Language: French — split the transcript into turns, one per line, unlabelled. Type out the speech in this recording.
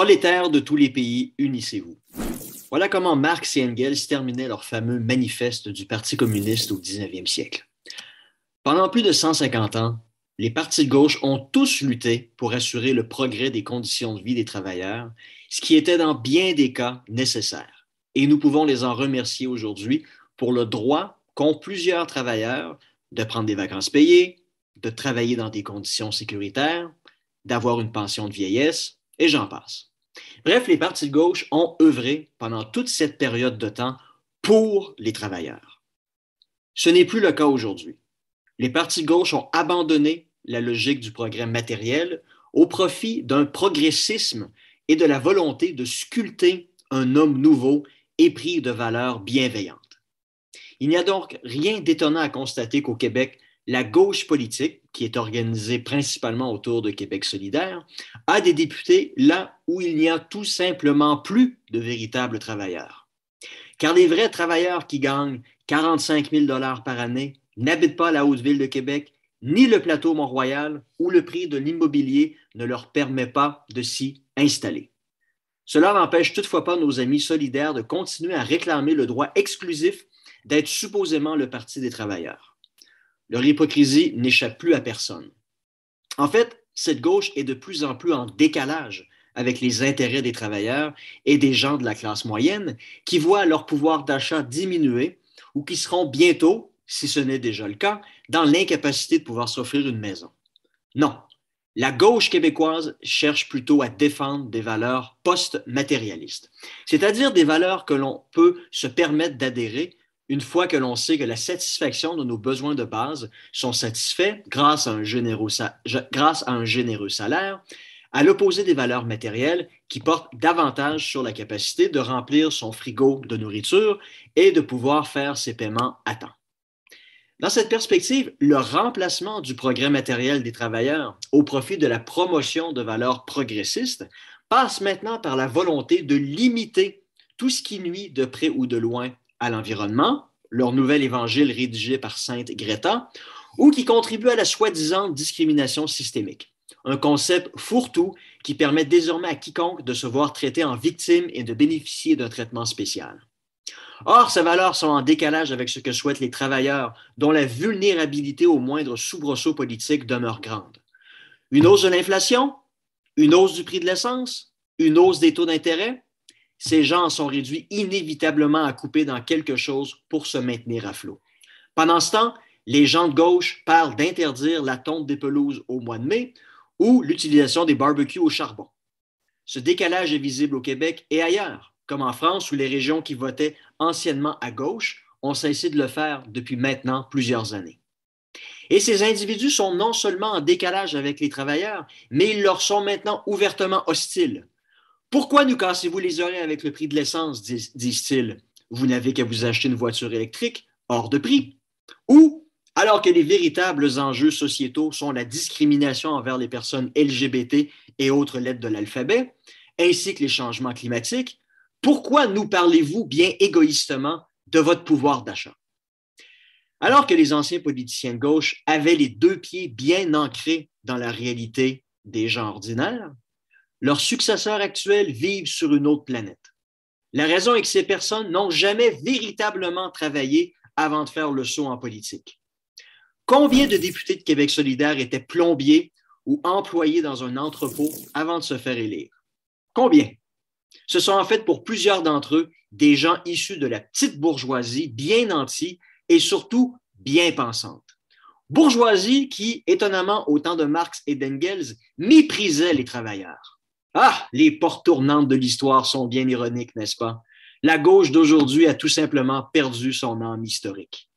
Prolétaires de tous les pays, unissez-vous. Voilà comment Marx et Engels terminaient leur fameux manifeste du Parti communiste au 19e siècle. Pendant plus de 150 ans, les partis de gauche ont tous lutté pour assurer le progrès des conditions de vie des travailleurs, ce qui était dans bien des cas nécessaire. Et nous pouvons les en remercier aujourd'hui pour le droit qu'ont plusieurs travailleurs de prendre des vacances payées, de travailler dans des conditions sécuritaires, d'avoir une pension de vieillesse, et j'en passe. Bref, les partis de gauche ont œuvré pendant toute cette période de temps pour les travailleurs. Ce n'est plus le cas aujourd'hui. Les partis de gauche ont abandonné la logique du progrès matériel au profit d'un progressisme et de la volonté de sculpter un homme nouveau épris de valeurs bienveillantes. Il n'y a donc rien d'étonnant à constater qu'au Québec, la gauche politique, qui est organisée principalement autour de Québec solidaire, a des députés là où il n'y a tout simplement plus de véritables travailleurs. Car les vrais travailleurs qui gagnent 45 000 dollars par année n'habitent pas la haute ville de Québec, ni le plateau Mont-Royal, où le prix de l'immobilier ne leur permet pas de s'y installer. Cela n'empêche toutefois pas nos amis solidaires de continuer à réclamer le droit exclusif d'être supposément le Parti des travailleurs. Leur hypocrisie n'échappe plus à personne. En fait, cette gauche est de plus en plus en décalage avec les intérêts des travailleurs et des gens de la classe moyenne qui voient leur pouvoir d'achat diminuer ou qui seront bientôt, si ce n'est déjà le cas, dans l'incapacité de pouvoir s'offrir une maison. Non, la gauche québécoise cherche plutôt à défendre des valeurs post-matérialistes, c'est-à-dire des valeurs que l'on peut se permettre d'adhérer une fois que l'on sait que la satisfaction de nos besoins de base sont satisfaits grâce à un généreux, salaire, à l'opposé des valeurs matérielles qui portent davantage sur la capacité de remplir son frigo de nourriture et de pouvoir faire ses paiements à temps. Dans cette perspective, le remplacement du progrès matériel des travailleurs au profit de la promotion de valeurs progressistes passe maintenant par la volonté de limiter tout ce qui nuit de près ou de loin à l'environnement, leur nouvel évangile rédigé par Sainte Greta, ou qui contribue à la soi-disant discrimination systémique. Un concept fourre-tout qui permet désormais à quiconque de se voir traité en victime et de bénéficier d'un traitement spécial. Or, ces valeurs sont en décalage avec ce que souhaitent les travailleurs, dont la vulnérabilité au moindre soubresaut politique demeure grande. Une hausse de l'inflation, une hausse du prix de l'essence, une hausse des taux d'intérêt, ces gens sont réduits inévitablement à couper dans quelque chose pour se maintenir à flot. Pendant ce temps, les gens de gauche parlent d'interdire la tonte des pelouses au mois de mai ou l'utilisation des barbecues au charbon. Ce décalage est visible au Québec et ailleurs, comme en France où les régions qui votaient anciennement à gauche ont cessé de le faire depuis maintenant plusieurs années. Et ces individus sont non seulement en décalage avec les travailleurs, mais ils leur sont maintenant ouvertement hostiles. Pourquoi nous cassez-vous les oreilles avec le prix de l'essence, disent-ils? Vous n'avez qu'à vous acheter une voiture électrique hors de prix. Ou, alors que les véritables enjeux sociétaux sont la discrimination envers les personnes LGBT et autres lettres de l'alphabet, ainsi que les changements climatiques, pourquoi nous parlez-vous bien égoïstement de votre pouvoir d'achat? Alors que les anciens politiciens de gauche avaient les deux pieds bien ancrés dans la réalité des gens ordinaires, leurs successeurs actuels vivent sur une autre planète. La raison est que ces personnes n'ont jamais véritablement travaillé avant de faire le saut en politique. Combien de députés de Québec solidaire étaient plombiers ou employés dans un entrepôt avant de se faire élire? Combien? Ce sont en fait pour plusieurs d'entre eux des gens issus de la petite bourgeoisie bien nantis et surtout bien pensante. Bourgeoisie qui, étonnamment au temps de Marx et d'Engels, méprisait les travailleurs. Ah, les portes tournantes de l'histoire sont bien ironiques, n'est-ce pas? La gauche d'aujourd'hui a tout simplement perdu son âme historique.